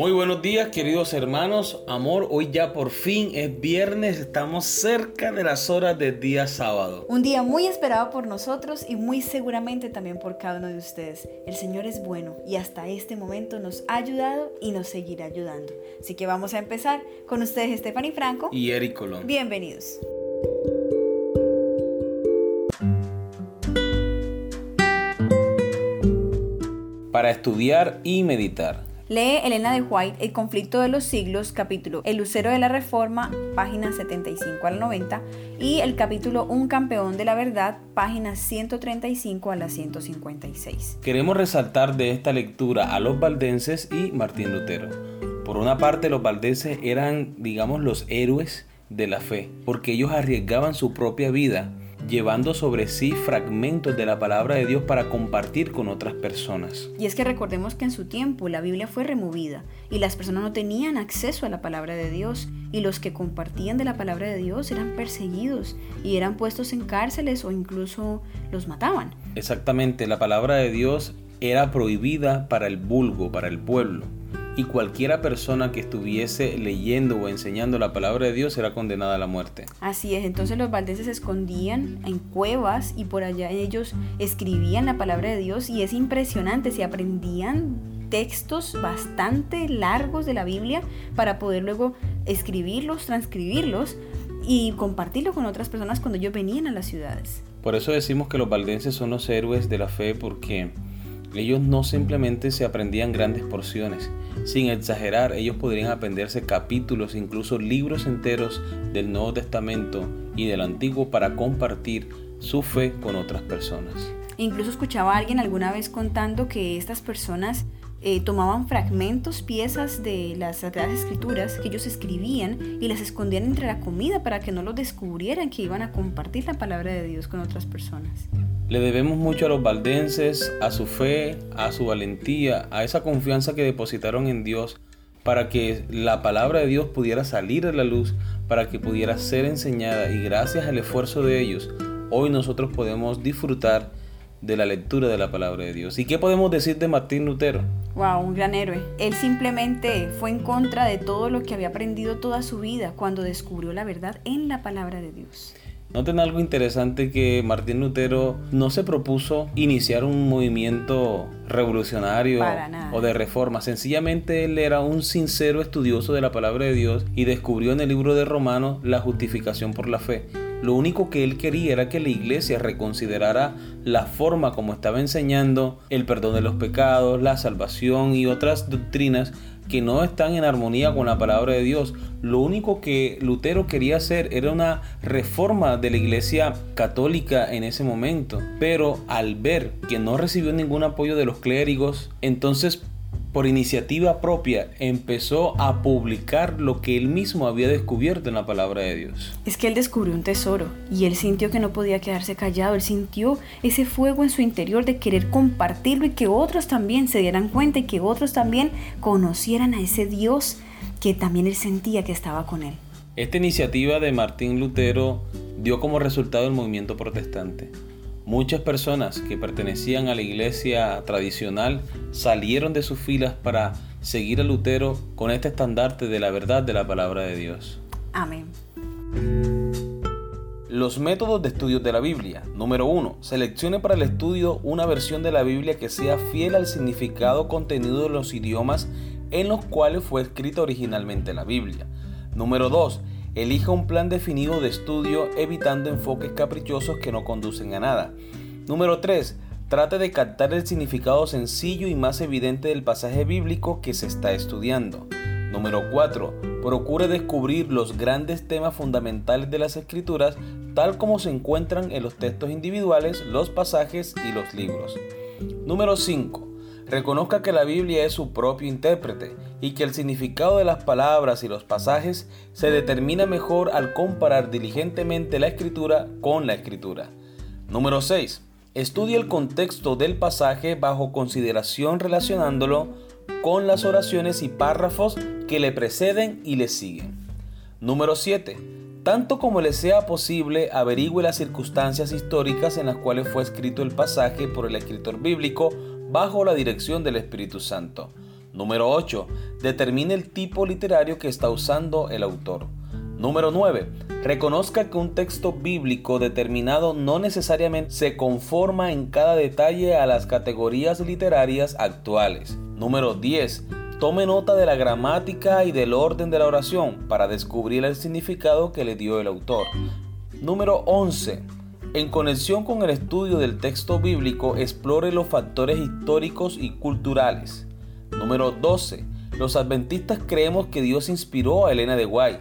Muy buenos días queridos hermanos, amor, hoy ya por fin es viernes, estamos cerca de las horas del día sábado. Un día muy esperado por nosotros y muy seguramente también por cada uno de ustedes. El Señor es bueno y hasta este momento nos ha ayudado y nos seguirá ayudando. Así que vamos a empezar con ustedes Stephanie Franco y Eric Colón. Bienvenidos. Para estudiar y meditar. Lee Elena de White El conflicto de los siglos, capítulo El lucero de la reforma, páginas 75 al 90, y el capítulo Un campeón de la verdad, páginas 135 a la 156. Queremos resaltar de esta lectura a los valdenses y Martín Lutero. Por una parte, los valdenses eran, digamos, los héroes de la fe, porque ellos arriesgaban su propia vida llevando sobre sí fragmentos de la palabra de Dios para compartir con otras personas. Y es que recordemos que en su tiempo la Biblia fue removida y las personas no tenían acceso a la palabra de Dios y los que compartían de la palabra de Dios eran perseguidos y eran puestos en cárceles o incluso los mataban. Exactamente, la palabra de Dios era prohibida para el vulgo, para el pueblo y cualquiera persona que estuviese leyendo o enseñando la palabra de Dios era condenada a la muerte. Así es, entonces los valdeses se escondían en cuevas y por allá ellos escribían la palabra de Dios y es impresionante, se aprendían textos bastante largos de la Biblia para poder luego escribirlos, transcribirlos y compartirlo con otras personas cuando ellos venían a las ciudades. Por eso decimos que los valdenses son los héroes de la fe porque ellos no simplemente se aprendían grandes porciones, sin exagerar, ellos podrían aprenderse capítulos, incluso libros enteros del Nuevo Testamento y del Antiguo para compartir su fe con otras personas. Incluso escuchaba a alguien alguna vez contando que estas personas eh, tomaban fragmentos, piezas de las Sagradas Escrituras que ellos escribían y las escondían entre la comida para que no lo descubrieran que iban a compartir la palabra de Dios con otras personas. Le debemos mucho a los valdenses, a su fe, a su valentía, a esa confianza que depositaron en Dios para que la palabra de Dios pudiera salir a la luz, para que pudiera ser enseñada y gracias al esfuerzo de ellos, hoy nosotros podemos disfrutar de la lectura de la palabra de Dios. ¿Y qué podemos decir de Martín Lutero? Wow, un gran héroe. Él simplemente fue en contra de todo lo que había aprendido toda su vida cuando descubrió la verdad en la palabra de Dios. Noten algo interesante que Martín Lutero no se propuso iniciar un movimiento revolucionario o de reforma. Sencillamente él era un sincero estudioso de la palabra de Dios y descubrió en el libro de Romanos la justificación por la fe. Lo único que él quería era que la iglesia reconsiderara la forma como estaba enseñando el perdón de los pecados, la salvación y otras doctrinas que no están en armonía con la palabra de Dios. Lo único que Lutero quería hacer era una reforma de la iglesia católica en ese momento. Pero al ver que no recibió ningún apoyo de los clérigos, entonces por iniciativa propia, empezó a publicar lo que él mismo había descubierto en la palabra de Dios. Es que él descubrió un tesoro y él sintió que no podía quedarse callado, él sintió ese fuego en su interior de querer compartirlo y que otros también se dieran cuenta y que otros también conocieran a ese Dios que también él sentía que estaba con él. Esta iniciativa de Martín Lutero dio como resultado el movimiento protestante. Muchas personas que pertenecían a la iglesia tradicional salieron de sus filas para seguir a Lutero con este estandarte de la verdad de la palabra de Dios. Amén. Los métodos de estudio de la Biblia. Número 1. Seleccione para el estudio una versión de la Biblia que sea fiel al significado contenido de los idiomas en los cuales fue escrita originalmente la Biblia. Número 2. Elija un plan definido de estudio evitando enfoques caprichosos que no conducen a nada. Número 3. Trate de captar el significado sencillo y más evidente del pasaje bíblico que se está estudiando. Número 4. Procure descubrir los grandes temas fundamentales de las escrituras tal como se encuentran en los textos individuales, los pasajes y los libros. Número 5. Reconozca que la Biblia es su propio intérprete y que el significado de las palabras y los pasajes se determina mejor al comparar diligentemente la escritura con la escritura. Número 6. Estudie el contexto del pasaje bajo consideración relacionándolo con las oraciones y párrafos que le preceden y le siguen. Número 7. Tanto como le sea posible, averigüe las circunstancias históricas en las cuales fue escrito el pasaje por el escritor bíblico bajo la dirección del Espíritu Santo. Número 8. Determine el tipo literario que está usando el autor. Número 9. Reconozca que un texto bíblico determinado no necesariamente se conforma en cada detalle a las categorías literarias actuales. Número 10. Tome nota de la gramática y del orden de la oración para descubrir el significado que le dio el autor. Número 11. En conexión con el estudio del texto bíblico, explore los factores históricos y culturales. Número 12. Los adventistas creemos que Dios inspiró a Elena de White.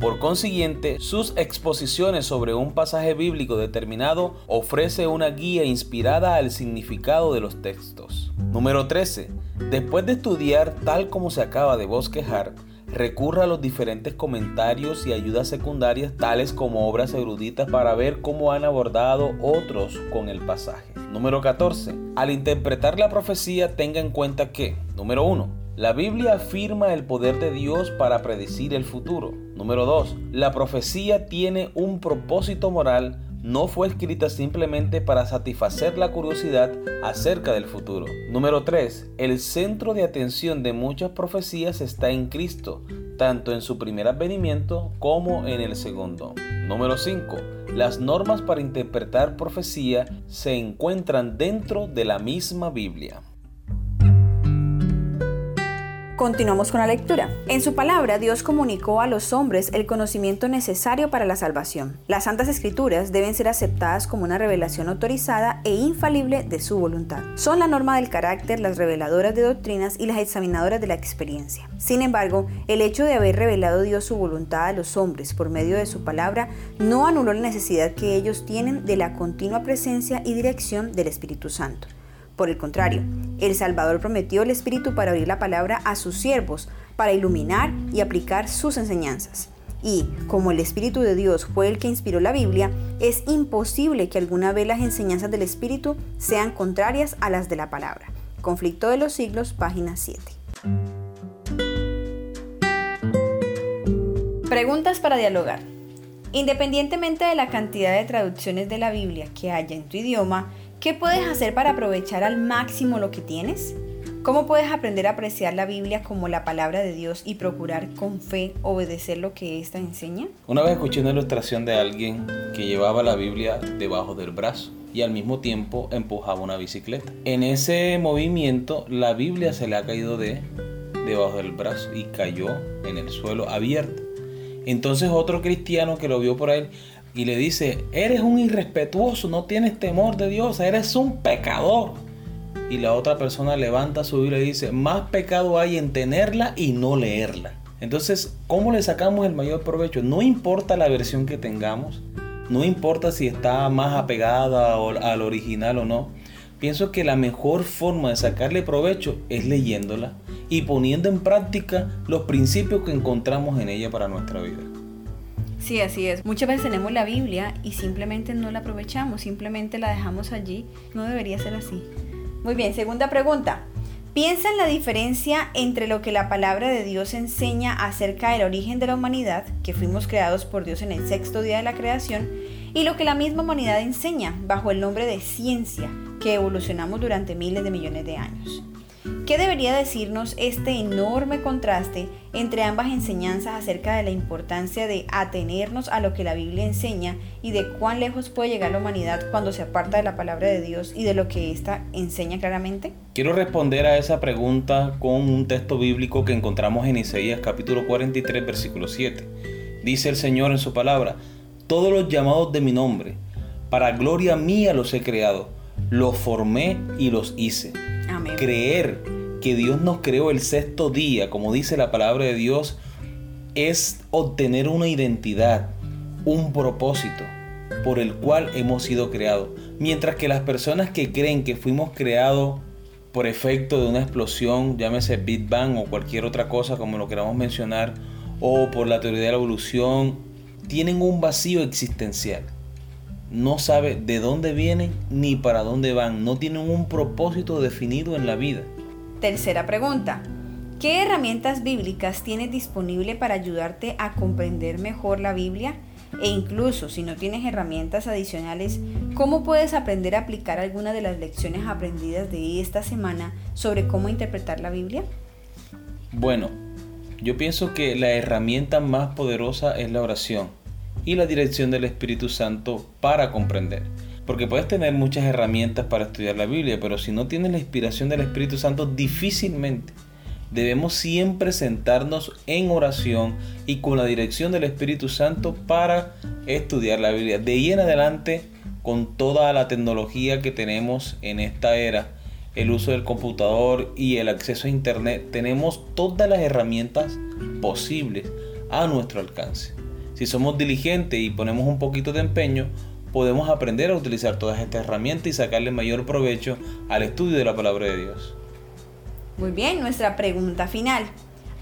Por consiguiente, sus exposiciones sobre un pasaje bíblico determinado ofrece una guía inspirada al significado de los textos. Número 13. Después de estudiar tal como se acaba de bosquejar, recurra a los diferentes comentarios y ayudas secundarias tales como obras eruditas para ver cómo han abordado otros con el pasaje. Número 14. Al interpretar la profecía tenga en cuenta que, número 1, la Biblia afirma el poder de Dios para predecir el futuro. Número 2. La profecía tiene un propósito moral no fue escrita simplemente para satisfacer la curiosidad acerca del futuro. Número 3. El centro de atención de muchas profecías está en Cristo, tanto en su primer advenimiento como en el segundo. Número 5. Las normas para interpretar profecía se encuentran dentro de la misma Biblia. Continuamos con la lectura. En su palabra, Dios comunicó a los hombres el conocimiento necesario para la salvación. Las Santas Escrituras deben ser aceptadas como una revelación autorizada e infalible de su voluntad. Son la norma del carácter, las reveladoras de doctrinas y las examinadoras de la experiencia. Sin embargo, el hecho de haber revelado Dios su voluntad a los hombres por medio de su palabra no anuló la necesidad que ellos tienen de la continua presencia y dirección del Espíritu Santo. Por el contrario, el Salvador prometió el Espíritu para abrir la palabra a sus siervos, para iluminar y aplicar sus enseñanzas. Y como el Espíritu de Dios fue el que inspiró la Biblia, es imposible que alguna vez las enseñanzas del Espíritu sean contrarias a las de la palabra. Conflicto de los siglos, página 7. Preguntas para dialogar. Independientemente de la cantidad de traducciones de la Biblia que haya en tu idioma, ¿Qué puedes hacer para aprovechar al máximo lo que tienes? ¿Cómo puedes aprender a apreciar la Biblia como la palabra de Dios y procurar con fe obedecer lo que ésta enseña? Una vez escuché una ilustración de alguien que llevaba la Biblia debajo del brazo y al mismo tiempo empujaba una bicicleta. En ese movimiento la Biblia se le ha caído de debajo del brazo y cayó en el suelo abierto. Entonces otro cristiano que lo vio por ahí y le dice, eres un irrespetuoso, no tienes temor de Dios, eres un pecador. Y la otra persona levanta su Biblia y dice, más pecado hay en tenerla y no leerla. Entonces, ¿cómo le sacamos el mayor provecho? No importa la versión que tengamos, no importa si está más apegada al original o no. Pienso que la mejor forma de sacarle provecho es leyéndola y poniendo en práctica los principios que encontramos en ella para nuestra vida. Sí, así es. Muchas veces tenemos la Biblia y simplemente no la aprovechamos, simplemente la dejamos allí. No debería ser así. Muy bien, segunda pregunta. Piensa en la diferencia entre lo que la palabra de Dios enseña acerca del origen de la humanidad, que fuimos creados por Dios en el sexto día de la creación, y lo que la misma humanidad enseña bajo el nombre de ciencia, que evolucionamos durante miles de millones de años. ¿Qué debería decirnos este enorme contraste entre ambas enseñanzas acerca de la importancia de atenernos a lo que la Biblia enseña y de cuán lejos puede llegar la humanidad cuando se aparta de la palabra de Dios y de lo que ésta enseña claramente? Quiero responder a esa pregunta con un texto bíblico que encontramos en Isaías capítulo 43 versículo 7. Dice el Señor en su palabra, todos los llamados de mi nombre, para gloria mía los he creado, los formé y los hice. Creer que Dios nos creó el sexto día, como dice la palabra de Dios, es obtener una identidad, un propósito por el cual hemos sido creados. Mientras que las personas que creen que fuimos creados por efecto de una explosión, llámese Big Bang o cualquier otra cosa como lo queramos mencionar, o por la teoría de la evolución, tienen un vacío existencial. No sabe de dónde vienen ni para dónde van, no tienen un propósito definido en la vida. Tercera pregunta. ¿Qué herramientas bíblicas tienes disponible para ayudarte a comprender mejor la Biblia? E incluso si no tienes herramientas adicionales, ¿cómo puedes aprender a aplicar algunas de las lecciones aprendidas de esta semana sobre cómo interpretar la Biblia? Bueno, yo pienso que la herramienta más poderosa es la oración y la dirección del Espíritu Santo para comprender. Porque puedes tener muchas herramientas para estudiar la Biblia, pero si no tienes la inspiración del Espíritu Santo, difícilmente debemos siempre sentarnos en oración y con la dirección del Espíritu Santo para estudiar la Biblia. De ahí en adelante, con toda la tecnología que tenemos en esta era, el uso del computador y el acceso a Internet, tenemos todas las herramientas posibles a nuestro alcance. Si somos diligentes y ponemos un poquito de empeño, podemos aprender a utilizar todas estas herramientas y sacarle mayor provecho al estudio de la palabra de Dios. Muy bien, nuestra pregunta final.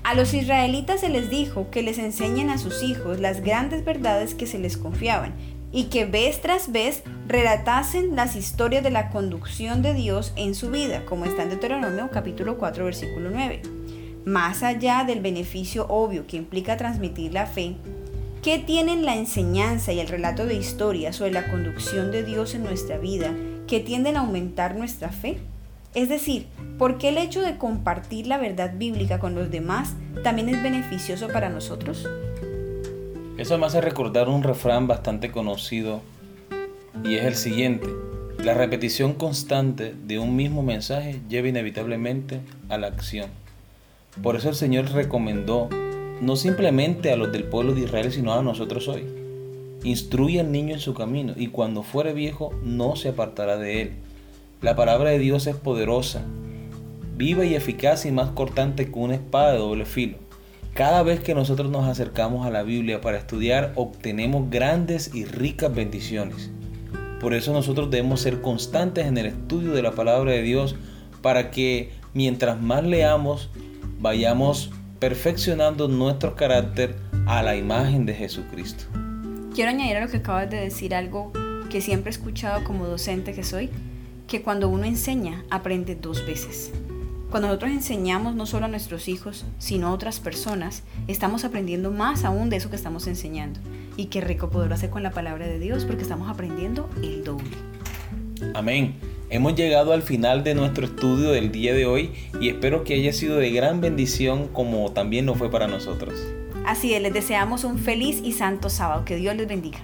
A los israelitas se les dijo que les enseñen a sus hijos las grandes verdades que se les confiaban y que vez tras vez relatasen las historias de la conducción de Dios en su vida, como está en Deuteronomio capítulo 4 versículo 9. Más allá del beneficio obvio que implica transmitir la fe, ¿Qué tienen la enseñanza y el relato de historias sobre la conducción de Dios en nuestra vida que tienden a aumentar nuestra fe? Es decir, ¿por qué el hecho de compartir la verdad bíblica con los demás también es beneficioso para nosotros? Eso me hace recordar un refrán bastante conocido y es el siguiente. La repetición constante de un mismo mensaje lleva inevitablemente a la acción. Por eso el Señor recomendó no simplemente a los del pueblo de Israel, sino a nosotros hoy. Instruye al niño en su camino y cuando fuere viejo no se apartará de él. La palabra de Dios es poderosa, viva y eficaz y más cortante que una espada de doble filo. Cada vez que nosotros nos acercamos a la Biblia para estudiar, obtenemos grandes y ricas bendiciones. Por eso nosotros debemos ser constantes en el estudio de la palabra de Dios para que mientras más leamos, vayamos perfeccionando nuestro carácter a la imagen de Jesucristo. Quiero añadir a lo que acabas de decir algo que siempre he escuchado como docente que soy, que cuando uno enseña, aprende dos veces. Cuando nosotros enseñamos no solo a nuestros hijos, sino a otras personas, estamos aprendiendo más aún de eso que estamos enseñando. Y qué rico poderlo hacer con la palabra de Dios porque estamos aprendiendo el doble. Amén. Hemos llegado al final de nuestro estudio del día de hoy y espero que haya sido de gran bendición como también lo fue para nosotros. Así es, les deseamos un feliz y santo sábado. Que Dios les bendiga.